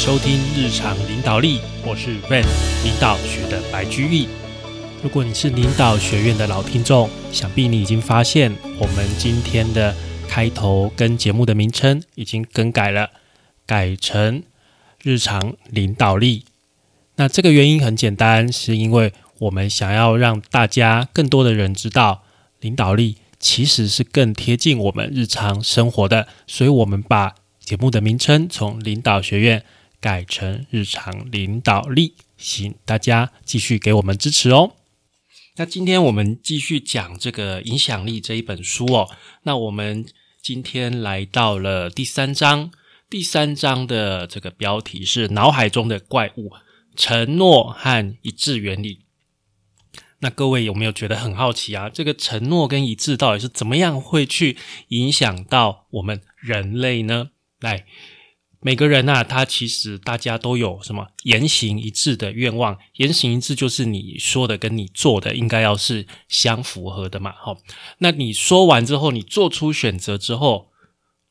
收听日常领导力，我是 Van 领导学的白居易。如果你是领导学院的老听众，想必你已经发现，我们今天的开头跟节目的名称已经更改了，改成日常领导力。那这个原因很简单，是因为我们想要让大家更多的人知道，领导力其实是更贴近我们日常生活的，所以我们把节目的名称从领导学院改成日常领导力，请大家继续给我们支持哦。那今天我们继续讲这个影响力这一本书哦。那我们今天来到了第三章，第三章的这个标题是“脑海中的怪物：承诺和一致原理”。那各位有没有觉得很好奇啊？这个承诺跟一致到底是怎么样会去影响到我们人类呢？来。每个人呐，他其实大家都有什么言行一致的愿望。言行一致就是你说的跟你做的应该要是相符合的嘛。好，那你说完之后，你做出选择之后，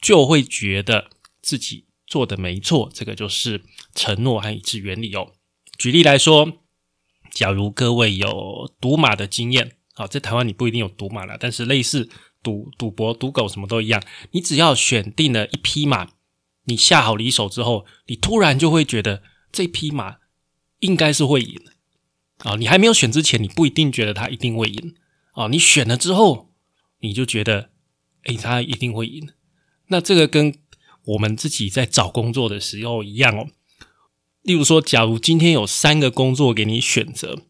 就会觉得自己做的没错。这个就是承诺和一致原理哦。举例来说，假如各位有赌马的经验，好，在台湾你不一定有赌马了，但是类似赌赌博、赌狗什么都一样，你只要选定了一匹马。你下好离手之后，你突然就会觉得这匹马应该是会赢啊！你还没有选之前，你不一定觉得它一定会赢啊！你选了之后，你就觉得哎，它一定会赢。那这个跟我们自己在找工作的时候一样哦。例如说，假如今天有三个工作给你选择，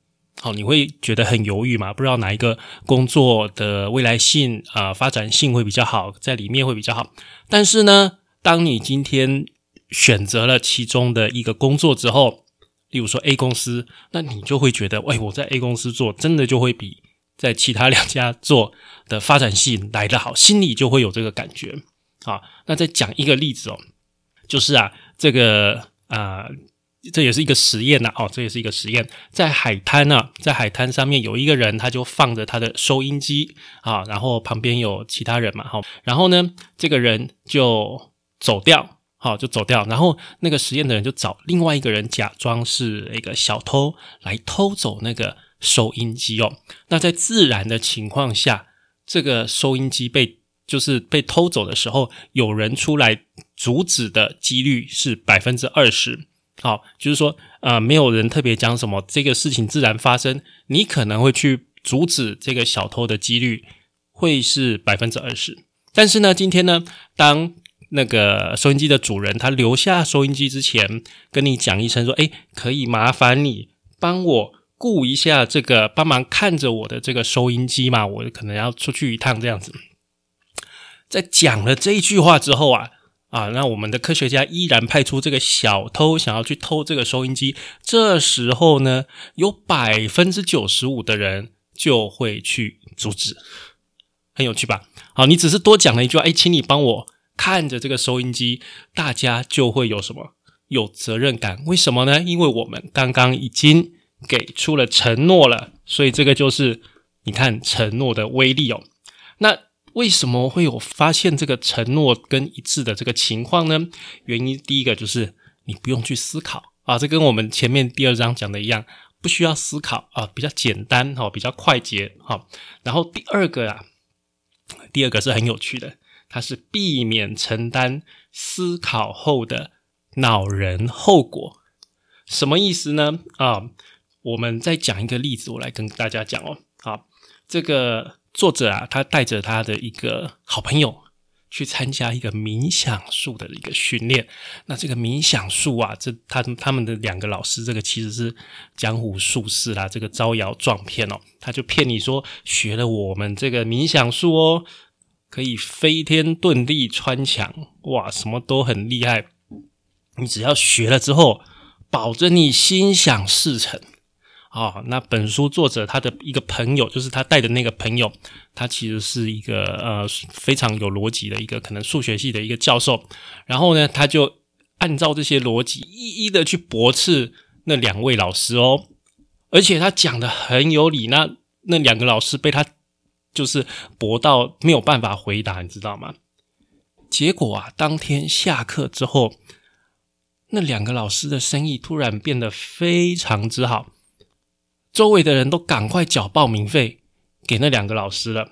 好，你会觉得很犹豫嘛？不知道哪一个工作的未来性啊、发展性会比较好，在里面会比较好。但是呢？当你今天选择了其中的一个工作之后，例如说 A 公司，那你就会觉得，喂，我在 A 公司做，真的就会比在其他两家做的发展性来得好，心里就会有这个感觉。好，那再讲一个例子哦，就是啊，这个啊，这也是一个实验呐，哦，这也是一个实验，在海滩呢，在海滩上面有一个人，他就放着他的收音机啊，然后旁边有其他人嘛，好，然后呢，这个人就。走掉，好，就走掉。然后那个实验的人就找另外一个人，假装是一个小偷来偷走那个收音机哦。那在自然的情况下，这个收音机被就是被偷走的时候，有人出来阻止的几率是百分之二十。好，就是说，呃，没有人特别讲什么，这个事情自然发生，你可能会去阻止这个小偷的几率会是百分之二十。但是呢，今天呢，当那个收音机的主人，他留下收音机之前，跟你讲一声说：“哎，可以麻烦你帮我顾一下这个，帮忙看着我的这个收音机嘛？我可能要出去一趟这样子。”在讲了这一句话之后啊，啊，那我们的科学家依然派出这个小偷想要去偷这个收音机。这时候呢，有百分之九十五的人就会去阻止，很有趣吧？好，你只是多讲了一句话：“哎，请你帮我。”看着这个收音机，大家就会有什么有责任感？为什么呢？因为我们刚刚已经给出了承诺了，所以这个就是你看承诺的威力哦。那为什么会有发现这个承诺跟一致的这个情况呢？原因第一个就是你不用去思考啊，这跟我们前面第二章讲的一样，不需要思考啊，比较简单哈，比较快捷哈。然后第二个啊，第二个是很有趣的。它是避免承担思考后的恼人后果，什么意思呢？啊，我们再讲一个例子，我来跟大家讲哦。好，这个作者啊，他带着他的一个好朋友去参加一个冥想术的一个训练。那这个冥想术啊，这他他们的两个老师，这个其实是江湖术士啦，这个招摇撞骗哦，他就骗你说学了我们这个冥想术哦。可以飞天遁地穿墙，哇，什么都很厉害。你只要学了之后，保证你心想事成啊！那本书作者他的一个朋友，就是他带的那个朋友，他其实是一个呃非常有逻辑的一个可能数学系的一个教授。然后呢，他就按照这些逻辑一一的去驳斥那两位老师哦，而且他讲的很有理。那那两个老师被他。就是博到没有办法回答，你知道吗？结果啊，当天下课之后，那两个老师的生意突然变得非常之好，周围的人都赶快缴报名费给那两个老师了。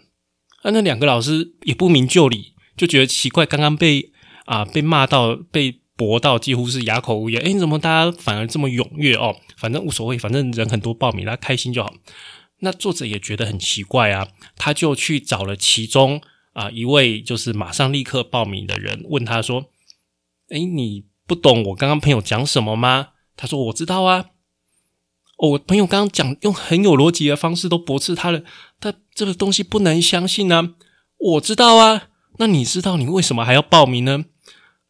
那两个老师也不明就里，就觉得奇怪，刚刚被啊被骂到被驳到几乎是哑口无言。哎，怎么大家反而这么踊跃哦？反正无所谓，反正人很多报名，大家开心就好。那作者也觉得很奇怪啊，他就去找了其中啊一位就是马上立刻报名的人，问他说：“哎，你不懂我刚刚朋友讲什么吗？”他说：“我知道啊。”，我朋友刚刚讲用很有逻辑的方式都驳斥他了，他这个东西不能相信呢。我知道啊，那你知道你为什么还要报名呢？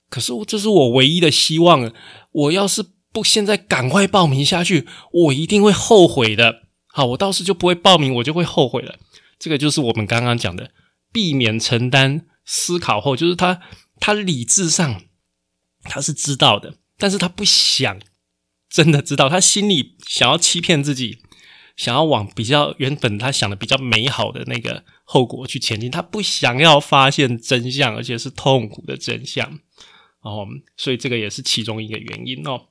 可是这是我唯一的希望，我要是不现在赶快报名下去，我一定会后悔的。好，我到时就不会报名，我就会后悔了。这个就是我们刚刚讲的，避免承担。思考后，就是他，他理智上他是知道的，但是他不想真的知道，他心里想要欺骗自己，想要往比较原本他想的比较美好的那个后果去前进，他不想要发现真相，而且是痛苦的真相。哦，所以这个也是其中一个原因哦。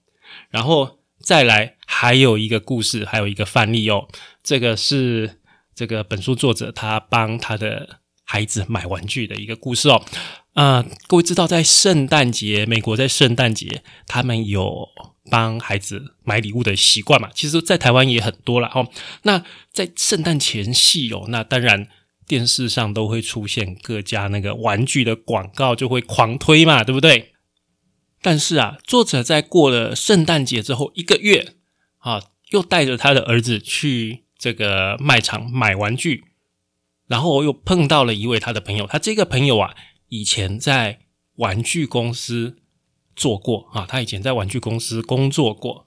然后。再来，还有一个故事，还有一个范例哦。这个是这个本书作者他帮他的孩子买玩具的一个故事哦。啊，各位知道，在圣诞节，美国在圣诞节，他们有帮孩子买礼物的习惯嘛？其实，在台湾也很多了哦。那在圣诞前夕哦，那当然电视上都会出现各家那个玩具的广告，就会狂推嘛，对不对？但是啊，作者在过了圣诞节之后一个月啊，又带着他的儿子去这个卖场买玩具，然后又碰到了一位他的朋友。他这个朋友啊，以前在玩具公司做过啊，他以前在玩具公司工作过。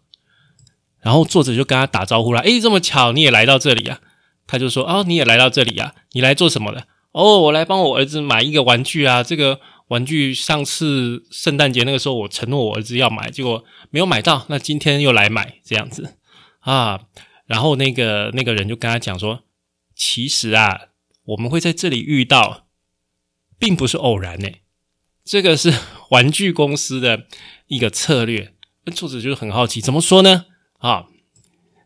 然后作者就跟他打招呼了：“诶，这么巧你也来到这里啊？”他就说：“哦，你也来到这里啊？你来做什么的？哦，我来帮我儿子买一个玩具啊，这个。”玩具上次圣诞节那个时候，我承诺我儿子要买，结果没有买到。那今天又来买这样子啊，然后那个那个人就跟他讲说：“其实啊，我们会在这里遇到，并不是偶然呢。这个是玩具公司的一个策略。”作者就是很好奇，怎么说呢？啊，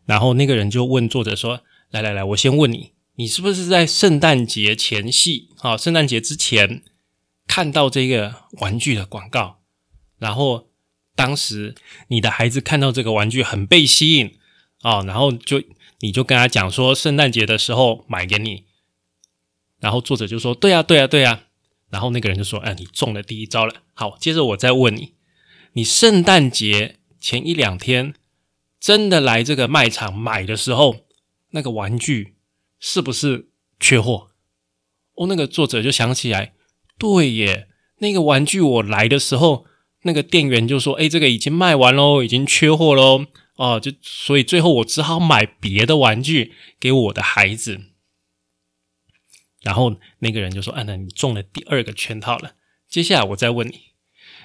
然后那个人就问作者说：“来来来，我先问你，你是不是在圣诞节前夕？啊，圣诞节之前？”看到这个玩具的广告，然后当时你的孩子看到这个玩具很被吸引哦，然后就你就跟他讲说圣诞节的时候买给你，然后作者就说对啊对啊对啊，然后那个人就说哎你中了第一招了，好，接着我再问你，你圣诞节前一两天真的来这个卖场买的时候，那个玩具是不是缺货？哦，那个作者就想起来。对耶，那个玩具我来的时候，那个店员就说：“哎，这个已经卖完喽，已经缺货喽。”哦，就所以最后我只好买别的玩具给我的孩子。然后那个人就说：“啊，那你中了第二个圈套了。接下来我再问你，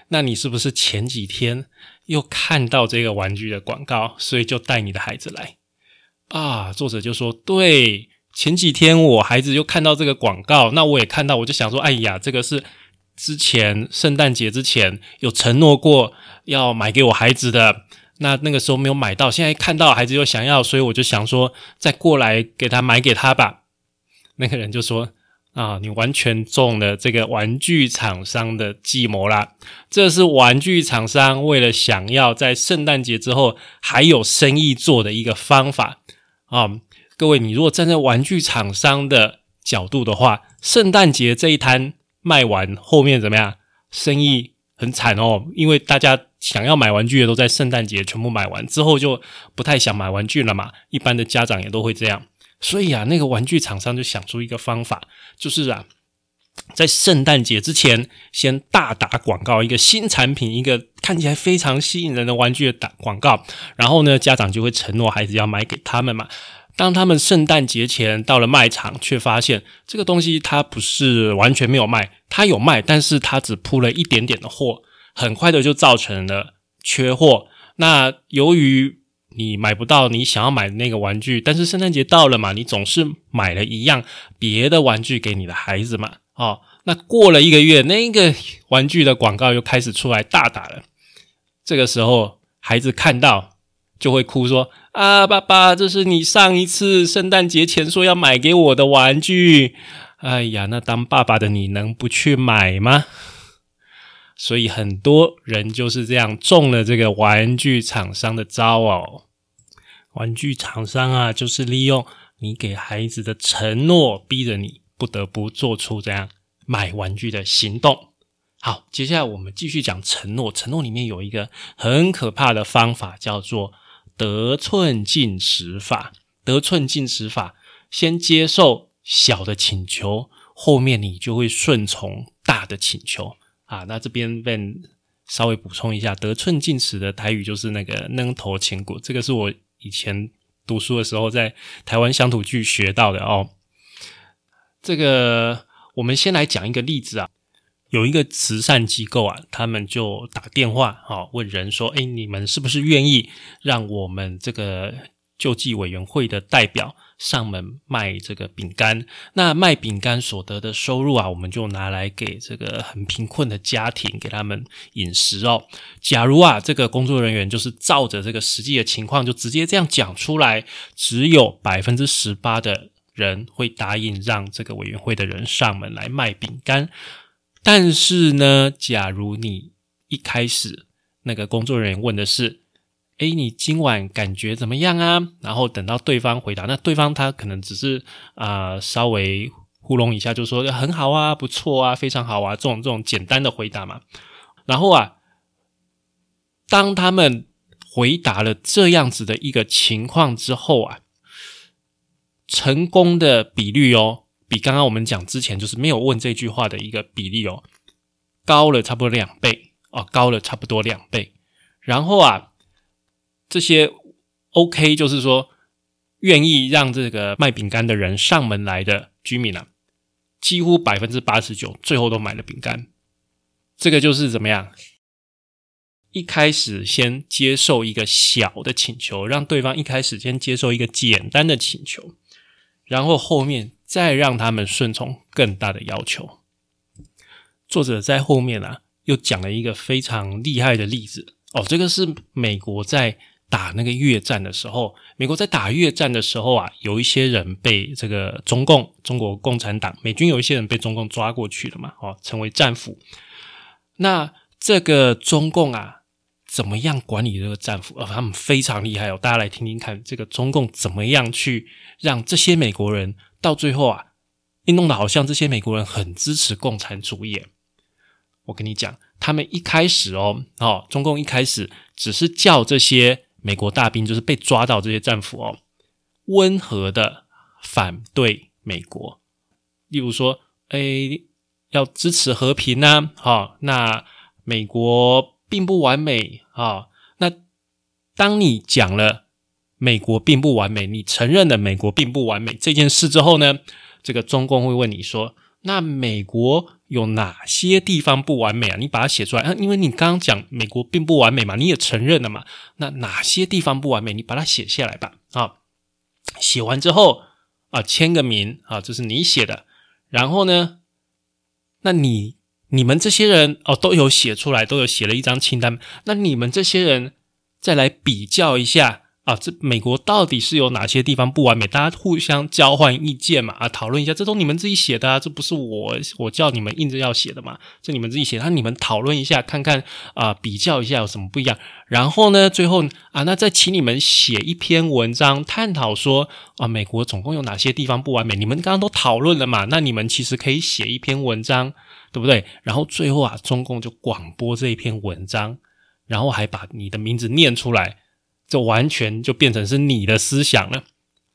那你是不是前几天又看到这个玩具的广告，所以就带你的孩子来？”啊，作者就说：“对。”前几天我孩子又看到这个广告，那我也看到，我就想说，哎呀，这个是之前圣诞节之前有承诺过要买给我孩子的，那那个时候没有买到，现在看到孩子又想要，所以我就想说，再过来给他买给他吧。那个人就说：“啊，你完全中了这个玩具厂商的计谋啦！这是玩具厂商为了想要在圣诞节之后还有生意做的一个方法啊。”各位，你如果站在玩具厂商的角度的话，圣诞节这一摊卖完，后面怎么样？生意很惨哦，因为大家想要买玩具的都在圣诞节全部买完之后，就不太想买玩具了嘛。一般的家长也都会这样，所以啊，那个玩具厂商就想出一个方法，就是啊，在圣诞节之前先大打广告，一个新产品，一个看起来非常吸引人的玩具的打广告，然后呢，家长就会承诺孩子要买给他们嘛。当他们圣诞节前到了卖场，却发现这个东西它不是完全没有卖，它有卖，但是它只铺了一点点的货，很快的就造成了缺货。那由于你买不到你想要买的那个玩具，但是圣诞节到了嘛，你总是买了一样别的玩具给你的孩子嘛，哦，那过了一个月，那个玩具的广告又开始出来大打了。这个时候孩子看到就会哭说：“啊，爸爸，这是你上一次圣诞节前说要买给我的玩具。”哎呀，那当爸爸的你能不去买吗？所以很多人就是这样中了这个玩具厂商的招哦。玩具厂商啊，就是利用你给孩子的承诺，逼着你不得不做出这样买玩具的行动。好，接下来我们继续讲承诺。承诺里面有一个很可怕的方法，叫做得寸进尺法。得寸进尺法，先接受小的请求，后面你就会顺从大的请求啊。那这边 Ben 稍微补充一下，得寸进尺的台语就是那个扔头千骨，这个是我。以前读书的时候，在台湾乡土剧学到的哦。这个我们先来讲一个例子啊。有一个慈善机构啊，他们就打电话啊问人说：“哎，你们是不是愿意让我们这个？”救济委员会的代表上门卖这个饼干，那卖饼干所得的收入啊，我们就拿来给这个很贫困的家庭给他们饮食哦。假如啊，这个工作人员就是照着这个实际的情况，就直接这样讲出来，只有百分之十八的人会答应让这个委员会的人上门来卖饼干。但是呢，假如你一开始那个工作人员问的是。哎，你今晚感觉怎么样啊？然后等到对方回答，那对方他可能只是啊稍微糊弄一下，就说很好啊，不错啊，非常好啊，这种这种简单的回答嘛。然后啊，当他们回答了这样子的一个情况之后啊，成功的比率哦，比刚刚我们讲之前就是没有问这句话的一个比例哦，高了差不多两倍哦，高了差不多两倍。然后啊。这些 OK，就是说愿意让这个卖饼干的人上门来的居民啊，几乎百分之八十九最后都买了饼干。这个就是怎么样？一开始先接受一个小的请求，让对方一开始先接受一个简单的请求，然后后面再让他们顺从更大的要求。作者在后面啊，又讲了一个非常厉害的例子哦，这个是美国在。打那个越战的时候，美国在打越战的时候啊，有一些人被这个中共、中国共产党、美军有一些人被中共抓过去了嘛，哦，成为战俘。那这个中共啊，怎么样管理这个战俘？呃，他们非常厉害哦，大家来听听看，这个中共怎么样去让这些美国人到最后啊，一弄得好像这些美国人很支持共产主义。我跟你讲，他们一开始哦，哦，中共一开始只是叫这些。美国大兵就是被抓到这些战俘哦，温和的反对美国，例如说，哎，要支持和平呐，哈，那美国并不完美啊。那当你讲了美国并不完美，你承认了美国并不完美这件事之后呢，这个中共会问你说，那美国？有哪些地方不完美啊？你把它写出来啊！因为你刚刚讲美国并不完美嘛，你也承认了嘛。那哪些地方不完美？你把它写下来吧。啊，写完之后啊，签个名啊，这是你写的。然后呢，那你你们这些人哦，都有写出来，都有写了一张清单。那你们这些人再来比较一下。啊，这美国到底是有哪些地方不完美？大家互相交换意见嘛，啊，讨论一下，这都你们自己写的啊，这不是我我叫你们硬着要写的嘛，这你们自己写，那你们讨论一下，看看啊，比较一下有什么不一样。然后呢，最后啊，那再请你们写一篇文章，探讨说啊，美国总共有哪些地方不完美？你们刚刚都讨论了嘛，那你们其实可以写一篇文章，对不对？然后最后啊，中共就广播这一篇文章，然后还把你的名字念出来。这完全就变成是你的思想了，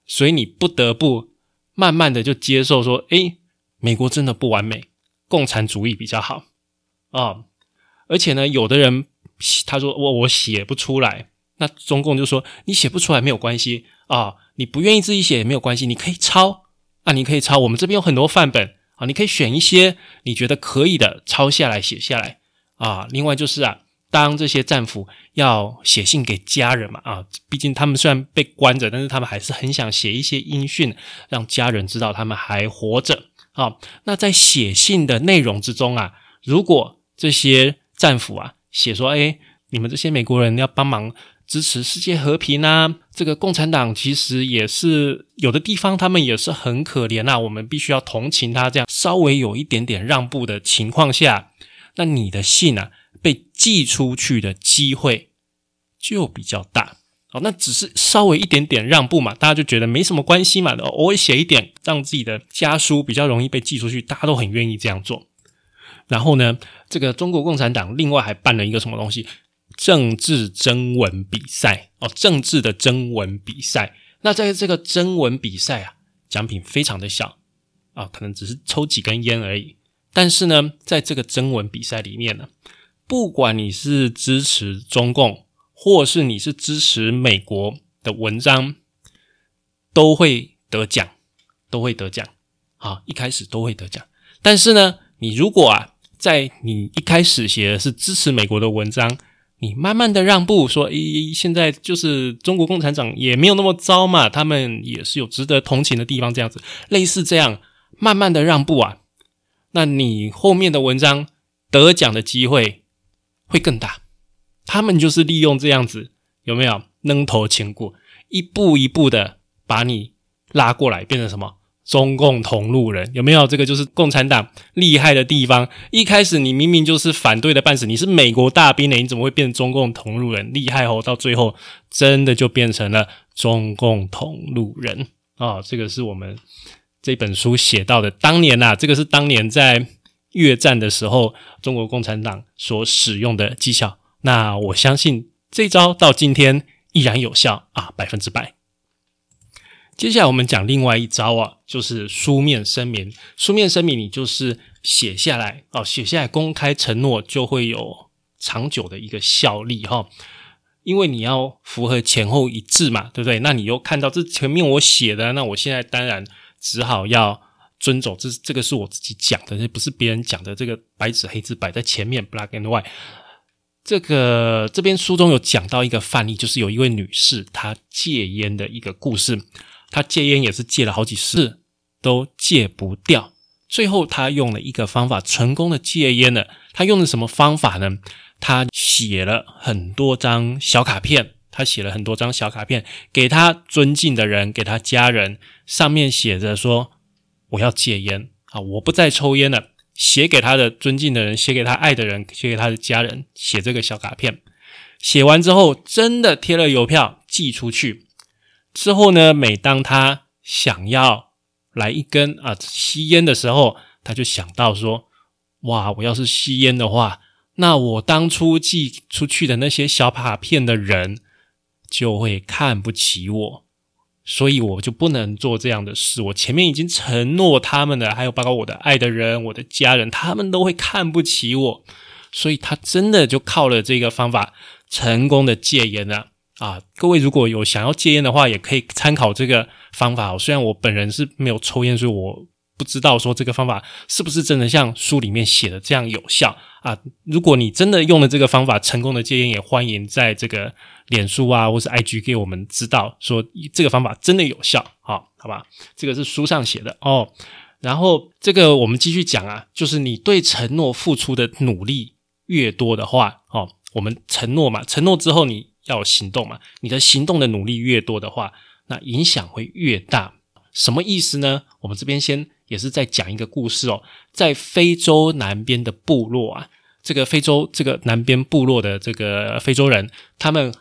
所以你不得不慢慢的就接受说，诶，美国真的不完美，共产主义比较好啊。而且呢，有的人他说我我写不出来，那中共就说你写不出来没有关系啊，你不愿意自己写也没有关系，你可以抄啊，你可以抄，我们这边有很多范本啊，你可以选一些你觉得可以的抄下来写下来啊。另外就是啊。当这些战俘要写信给家人嘛，啊，毕竟他们虽然被关着，但是他们还是很想写一些音讯，让家人知道他们还活着啊。那在写信的内容之中啊，如果这些战俘啊写说，哎，你们这些美国人要帮忙支持世界和平啊！这个共产党其实也是有的地方，他们也是很可怜啊，我们必须要同情他。这样稍微有一点点让步的情况下，那你的信啊被寄出去的机会就比较大。好，那只是稍微一点点让步嘛，大家就觉得没什么关系嘛。偶尔写一点，让自己的家书比较容易被寄出去，大家都很愿意这样做。然后呢，这个中国共产党另外还办了一个什么东西？政治征文比赛哦，政治的征文比赛。那在这个征文比赛啊，奖品非常的小啊，可能只是抽几根烟而已。但是呢，在这个征文比赛里面呢，不管你是支持中共，或是你是支持美国的文章，都会得奖，都会得奖。啊，一开始都会得奖。但是呢，你如果啊，在你一开始写的是支持美国的文章，你慢慢的让步，说，咦，现在就是中国共产党也没有那么糟嘛，他们也是有值得同情的地方，这样子，类似这样，慢慢的让步啊，那你后面的文章得奖的机会会更大。他们就是利用这样子，有没有扔头前过，一步一步的把你拉过来，变成什么中共同路人？有没有？这个就是共产党厉害的地方。一开始你明明就是反对的半死，你是美国大兵呢，你怎么会变成中共同路人？厉害哦！到最后真的就变成了中共同路人啊！这个是我们这本书写到的。当年呐，这个是当年在越战的时候，中国共产党所使用的技巧。那我相信这招到今天依然有效啊，百分之百。接下来我们讲另外一招啊，就是书面声明。书面声明你就是写下来哦，写下来公开承诺就会有长久的一个效力哈。因为你要符合前后一致嘛，对不对？那你又看到这前面我写的，那我现在当然只好要遵守。这这个是我自己讲的，这不是别人讲的。这个白纸黑字摆在前面，black and white。这个这边书中有讲到一个范例，就是有一位女士她戒烟的一个故事。她戒烟也是戒了好几次，都戒不掉。最后她用了一个方法，成功的戒烟了。她用的什么方法呢？她写了很多张小卡片，她写了很多张小卡片给她尊敬的人，给她家人，上面写着说：“我要戒烟啊，我不再抽烟了。”写给他的尊敬的人，写给他爱的人，写给他的家人，写这个小卡片。写完之后，真的贴了邮票寄出去。之后呢，每当他想要来一根啊吸烟的时候，他就想到说：“哇，我要是吸烟的话，那我当初寄出去的那些小卡片的人就会看不起我。”所以我就不能做这样的事。我前面已经承诺他们的，还有包括我的爱的人、我的家人，他们都会看不起我。所以他真的就靠了这个方法，成功的戒烟了啊！各位如果有想要戒烟的话，也可以参考这个方法。虽然我本人是没有抽烟，所以我不知道说这个方法是不是真的像书里面写的这样有效啊？如果你真的用了这个方法，成功的戒烟，也欢迎在这个。脸书啊，或是 IG 给我们知道说这个方法真的有效，好好吧？这个是书上写的哦。然后这个我们继续讲啊，就是你对承诺付出的努力越多的话，哦，我们承诺嘛，承诺之后你要行动嘛，你的行动的努力越多的话，那影响会越大。什么意思呢？我们这边先也是在讲一个故事哦，在非洲南边的部落啊，这个非洲这个南边部落的这个非洲人，他们。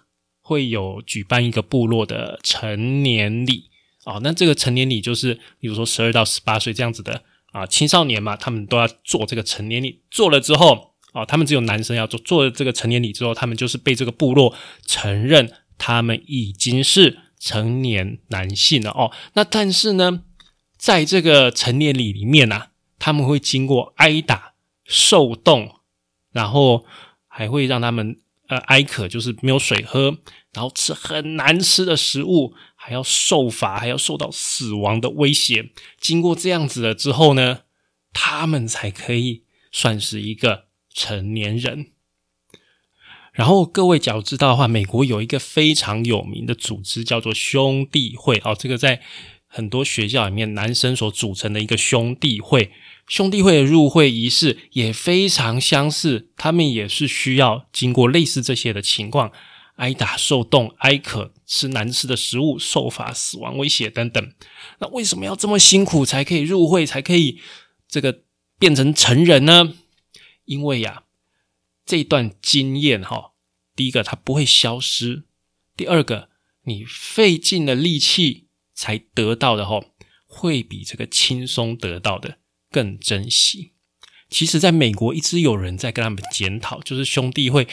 会有举办一个部落的成年礼啊，那这个成年礼就是，比如说十二到十八岁这样子的啊青少年嘛，他们都要做这个成年礼。做了之后啊，他们只有男生要做。做了这个成年礼之后，他们就是被这个部落承认他们已经是成年男性了哦。那但是呢，在这个成年礼里面呢，他们会经过挨打、受冻，然后还会让他们。呃，挨渴就是没有水喝，然后吃很难吃的食物，还要受罚，还要受到死亡的威胁。经过这样子了之后呢，他们才可以算是一个成年人。然后各位假如知道的话，美国有一个非常有名的组织叫做兄弟会哦，这个在很多学校里面男生所组成的一个兄弟会，兄弟会的入会仪式也非常相似，他们也是需要经过类似这些的情况，挨打、受冻、挨渴、吃难吃的食物、受罚、死亡威胁等等。那为什么要这么辛苦才可以入会，才可以这个变成成人呢？因为呀，这段经验哈。第一个，它不会消失；第二个，你费尽了力气才得到的吼，会比这个轻松得到的更珍惜。其实，在美国一直有人在跟他们检讨，就是兄弟会，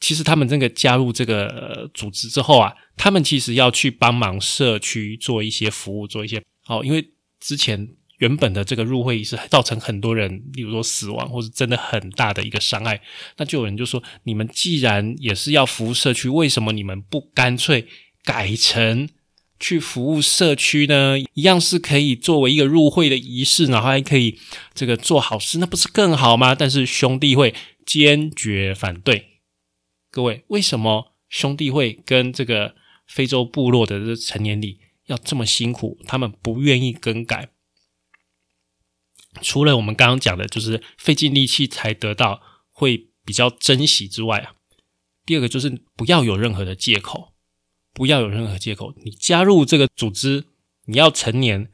其实他们这个加入这个组织之后啊，他们其实要去帮忙社区做一些服务，做一些哦，因为之前。原本的这个入会仪式造成很多人，例如说死亡，或是真的很大的一个伤害，那就有人就说：你们既然也是要服务社区，为什么你们不干脆改成去服务社区呢？一样是可以作为一个入会的仪式，然后还可以这个做好事，那不是更好吗？但是兄弟会坚决反对。各位，为什么兄弟会跟这个非洲部落的这成年礼要这么辛苦？他们不愿意更改。除了我们刚刚讲的，就是费尽力气才得到，会比较珍惜之外啊，第二个就是不要有任何的借口，不要有任何借口。你加入这个组织，你要成年，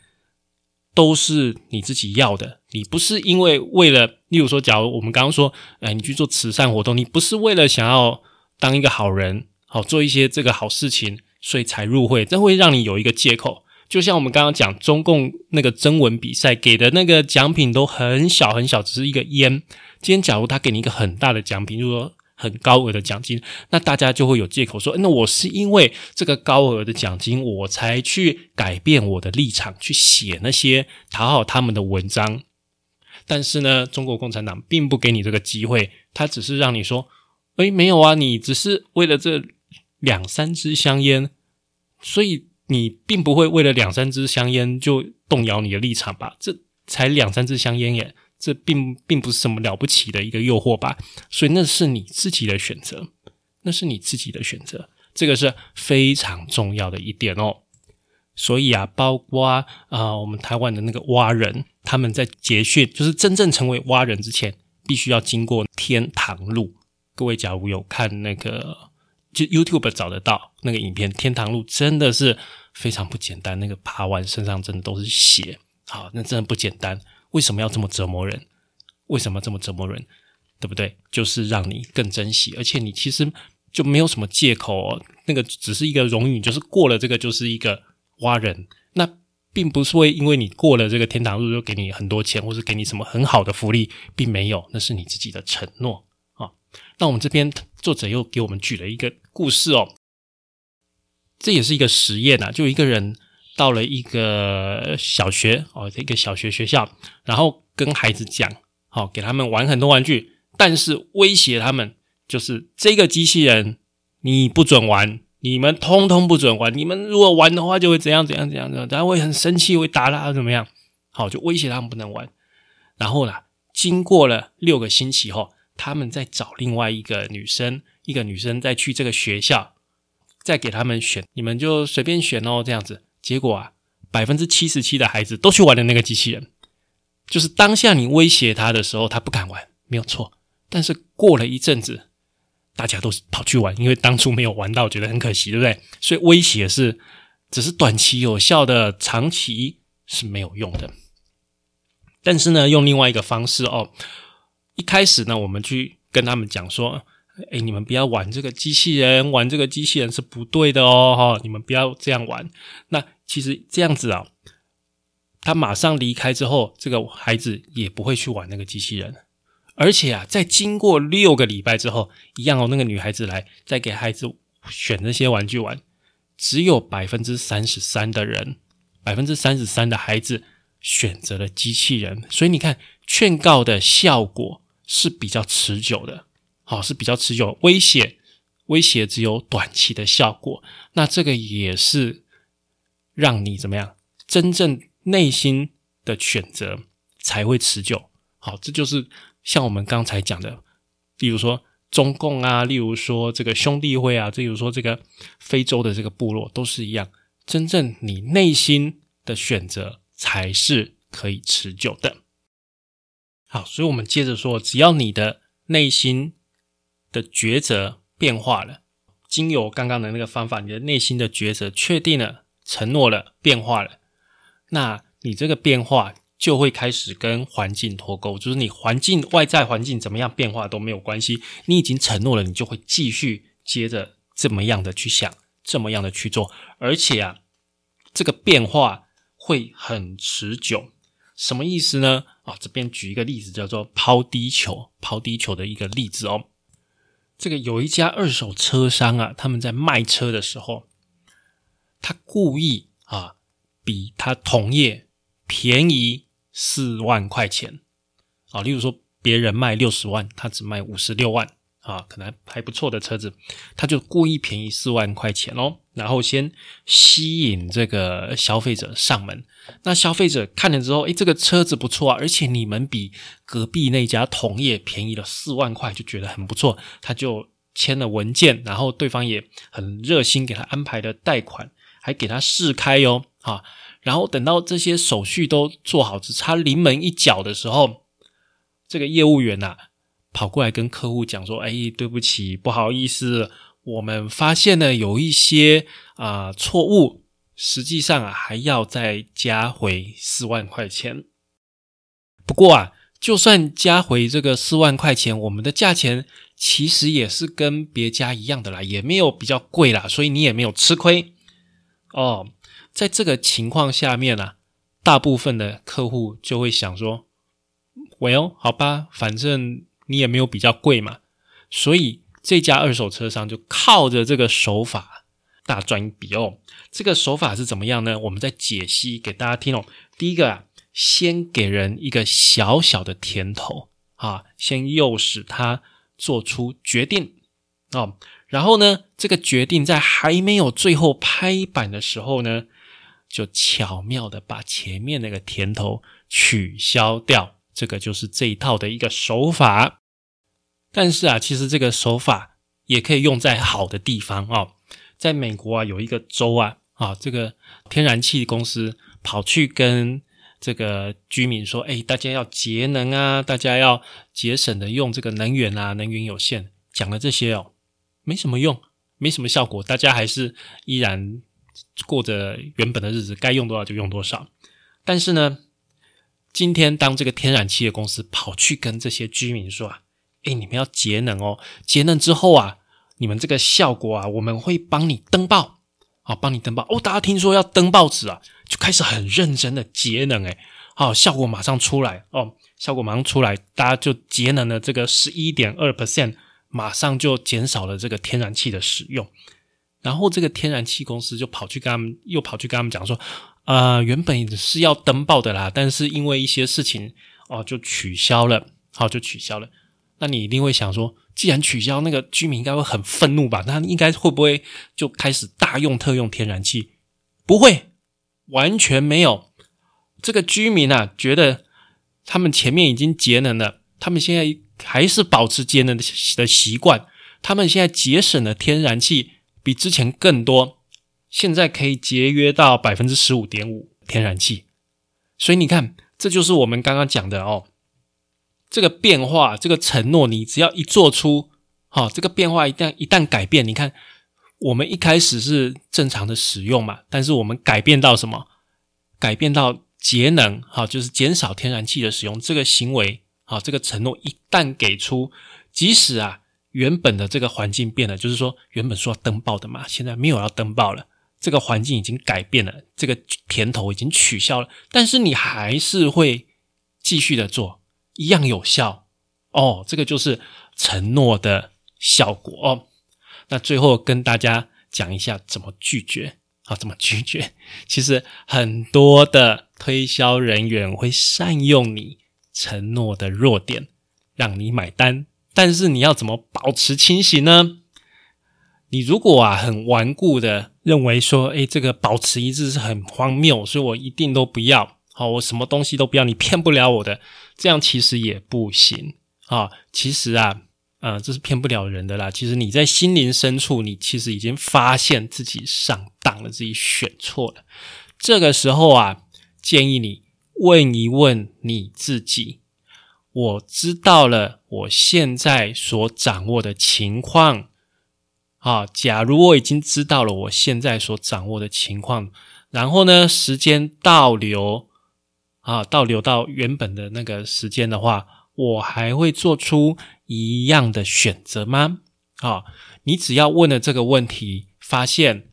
都是你自己要的。你不是因为为了，例如说，假如我们刚刚说，哎，你去做慈善活动，你不是为了想要当一个好人，好做一些这个好事情，所以才入会，这会让你有一个借口。就像我们刚刚讲中共那个征文比赛给的那个奖品都很小很小，只是一个烟。今天假如他给你一个很大的奖品，就是说很高额的奖金，那大家就会有借口说，那我是因为这个高额的奖金，我才去改变我的立场，去写那些讨好他们的文章。但是呢，中国共产党并不给你这个机会，他只是让你说，诶，没有啊，你只是为了这两三支香烟，所以。你并不会为了两三支香烟就动摇你的立场吧？这才两三支香烟耶，这并并不是什么了不起的一个诱惑吧？所以那是你自己的选择，那是你自己的选择，这个是非常重要的一点哦。所以啊，包括啊，我们台湾的那个蛙人，他们在结训，就是真正成为蛙人之前，必须要经过天堂路。各位假如有看那个。就 YouTube 找得到那个影片，《天堂路》真的是非常不简单。那个爬完身上真的都是血，好，那真的不简单。为什么要这么折磨人？为什么这么折磨人？对不对？就是让你更珍惜，而且你其实就没有什么借口。哦。那个只是一个荣誉，就是过了这个就是一个挖人。那并不是会因为你过了这个天堂路就给你很多钱，或是给你什么很好的福利，并没有，那是你自己的承诺啊。那我们这边作者又给我们举了一个。故事哦，这也是一个实验呐。就一个人到了一个小学哦，一个小学学校，然后跟孩子讲，好给他们玩很多玩具，但是威胁他们，就是这个机器人你不准玩，你们通通不准玩，你们如果玩的话就会怎样怎样怎样的，然后会很生气，会打他怎么样？好，就威胁他们不能玩。然后呢，经过了六个星期后，他们再找另外一个女生。一个女生再去这个学校，再给他们选，你们就随便选哦，这样子。结果啊，百分之七十七的孩子都去玩了那个机器人，就是当下你威胁他的时候，他不敢玩，没有错。但是过了一阵子，大家都跑去玩，因为当初没有玩到，觉得很可惜，对不对？所以威胁是只是短期有效的，长期是没有用的。但是呢，用另外一个方式哦，一开始呢，我们去跟他们讲说。哎，你们不要玩这个机器人，玩这个机器人是不对的哦，哈！你们不要这样玩。那其实这样子啊，他马上离开之后，这个孩子也不会去玩那个机器人。而且啊，在经过六个礼拜之后，一样哦，那个女孩子来再给孩子选那些玩具玩，只有百分之三十三的人，百分之三十三的孩子选择了机器人。所以你看，劝告的效果是比较持久的。好是比较持久，威胁威胁只有短期的效果，那这个也是让你怎么样？真正内心的选择才会持久。好，这就是像我们刚才讲的，例如说中共啊，例如说这个兄弟会啊，例如说这个非洲的这个部落，都是一样。真正你内心的选择才是可以持久的。好，所以我们接着说，只要你的内心的抉择变化了，经由刚刚的那个方法，你的内心的抉择确定了、承诺了、变化了，那你这个变化就会开始跟环境脱钩，就是你环境外在环境怎么样变化都没有关系，你已经承诺了，你就会继续接着这么样的去想，这么样的去做，而且啊，这个变化会很持久。什么意思呢？啊，这边举一个例子，叫做抛低球，抛低球的一个例子哦。这个有一家二手车商啊，他们在卖车的时候，他故意啊，比他同业便宜四万块钱啊。例如说，别人卖六十万，他只卖五十六万。啊，可能还不错的车子，他就故意便宜四万块钱哦，然后先吸引这个消费者上门。那消费者看了之后，诶，这个车子不错啊，而且你们比隔壁那家同业便宜了四万块，就觉得很不错，他就签了文件，然后对方也很热心给他安排的贷款，还给他试开哟，啊，然后等到这些手续都做好，只差临门一脚的时候，这个业务员呐。跑过来跟客户讲说：“哎，对不起，不好意思，我们发现呢有一些啊错误，实际上啊还要再加回四万块钱。不过啊，就算加回这个四万块钱，我们的价钱其实也是跟别家一样的啦，也没有比较贵啦，所以你也没有吃亏哦。在这个情况下面呢，大部分的客户就会想说：‘Well，好吧，反正’。”你也没有比较贵嘛，所以这家二手车商就靠着这个手法大赚一笔哦。这个手法是怎么样呢？我们在解析给大家听哦。第一个啊，先给人一个小小的甜头啊，先诱使他做出决定哦。然后呢，这个决定在还没有最后拍板的时候呢，就巧妙的把前面那个甜头取消掉。这个就是这一套的一个手法，但是啊，其实这个手法也可以用在好的地方哦。在美国啊，有一个州啊，啊，这个天然气公司跑去跟这个居民说：“哎，大家要节能啊，大家要节省的用这个能源啊，能源有限。”讲了这些哦，没什么用，没什么效果，大家还是依然过着原本的日子，该用多少就用多少。但是呢？今天，当这个天然气的公司跑去跟这些居民说：“啊，哎，你们要节能哦，节能之后啊，你们这个效果啊，我们会帮你登报，啊，帮你登报哦。大家听说要登报纸啊，就开始很认真的节能，哎，好，效果马上出来哦，效果马上出来，大家就节能了这个十一点二 percent，马上就减少了这个天然气的使用。然后这个天然气公司就跑去跟他们，又跑去跟他们讲说。”啊，原本是要登报的啦，但是因为一些事情哦，就取消了，好，就取消了。那你一定会想说，既然取消，那个居民应该会很愤怒吧？那应该会不会就开始大用特用天然气？不会，完全没有。这个居民啊，觉得他们前面已经节能了，他们现在还是保持节能的的习惯，他们现在节省的天然气比之前更多。现在可以节约到百分之十五点五天然气，所以你看，这就是我们刚刚讲的哦。这个变化，这个承诺，你只要一做出，好，这个变化一旦一旦改变，你看，我们一开始是正常的使用嘛，但是我们改变到什么？改变到节能，好，就是减少天然气的使用。这个行为，好，这个承诺一旦给出，即使啊，原本的这个环境变了，就是说原本说要登报的嘛，现在没有要登报了。这个环境已经改变了，这个甜头已经取消了，但是你还是会继续的做，一样有效哦。这个就是承诺的效果哦。那最后跟大家讲一下怎么拒绝啊？怎么拒绝？其实很多的推销人员会善用你承诺的弱点，让你买单。但是你要怎么保持清醒呢？你如果啊很顽固的认为说，诶，这个保持一致是很荒谬，所以我一定都不要，好，我什么东西都不要，你骗不了我的，这样其实也不行啊。其实啊，呃，这是骗不了人的啦。其实你在心灵深处，你其实已经发现自己上当了，自己选错了。这个时候啊，建议你问一问你自己：我知道了我现在所掌握的情况啊。假如我已经知道了我现在所掌握的情况，然后呢，时间倒流啊，倒流到原本的那个时间的话，我还会做出一样的选择吗？啊，你只要问了这个问题，发现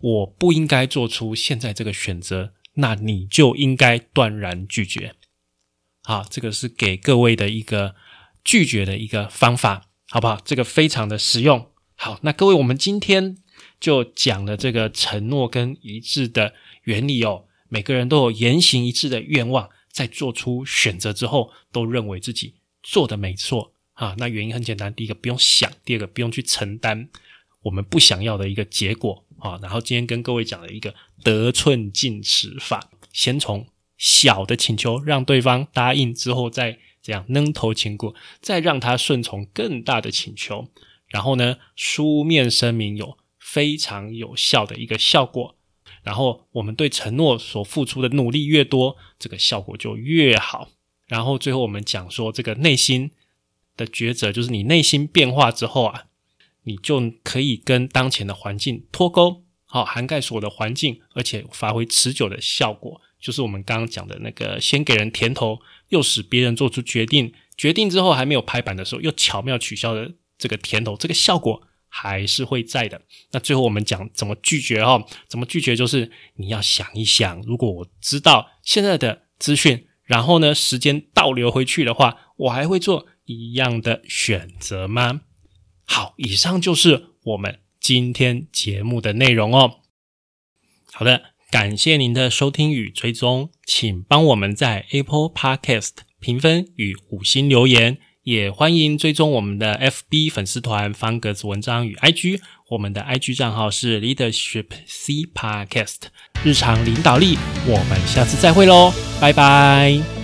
我不应该做出现在这个选择，那你就应该断然拒绝。好，这个是给各位的一个拒绝的一个方法，好不好？这个非常的实用。好，那各位，我们今天就讲了这个承诺跟一致的原理哦。每个人都有言行一致的愿望，在做出选择之后，都认为自己做的没错。啊，那原因很简单，第一个不用想，第二个不用去承担我们不想要的一个结果啊。然后今天跟各位讲了一个得寸进尺法，先从小的请求让对方答应之后，再这样扔头请过，再让他顺从更大的请求。然后呢，书面声明有非常有效的一个效果。然后我们对承诺所付出的努力越多，这个效果就越好。然后最后我们讲说这个内心。的抉择就是你内心变化之后啊，你就可以跟当前的环境脱钩，好涵盖所有的环境，而且发挥持久的效果。就是我们刚刚讲的那个，先给人甜头，又使别人做出决定，决定之后还没有拍板的时候，又巧妙取消的这个甜头，这个效果还是会在的。那最后我们讲怎么拒绝哈？怎么拒绝？就是你要想一想，如果我知道现在的资讯，然后呢，时间倒流回去的话，我还会做。一样的选择吗？好，以上就是我们今天节目的内容哦。好的，感谢您的收听与追踪，请帮我们在 Apple Podcast 评分与五星留言，也欢迎追踪我们的 FB 粉丝团方格子文章与 IG，我们的 IG 账号是 Leadership C Podcast，日常领导力。我们下次再会喽，拜拜。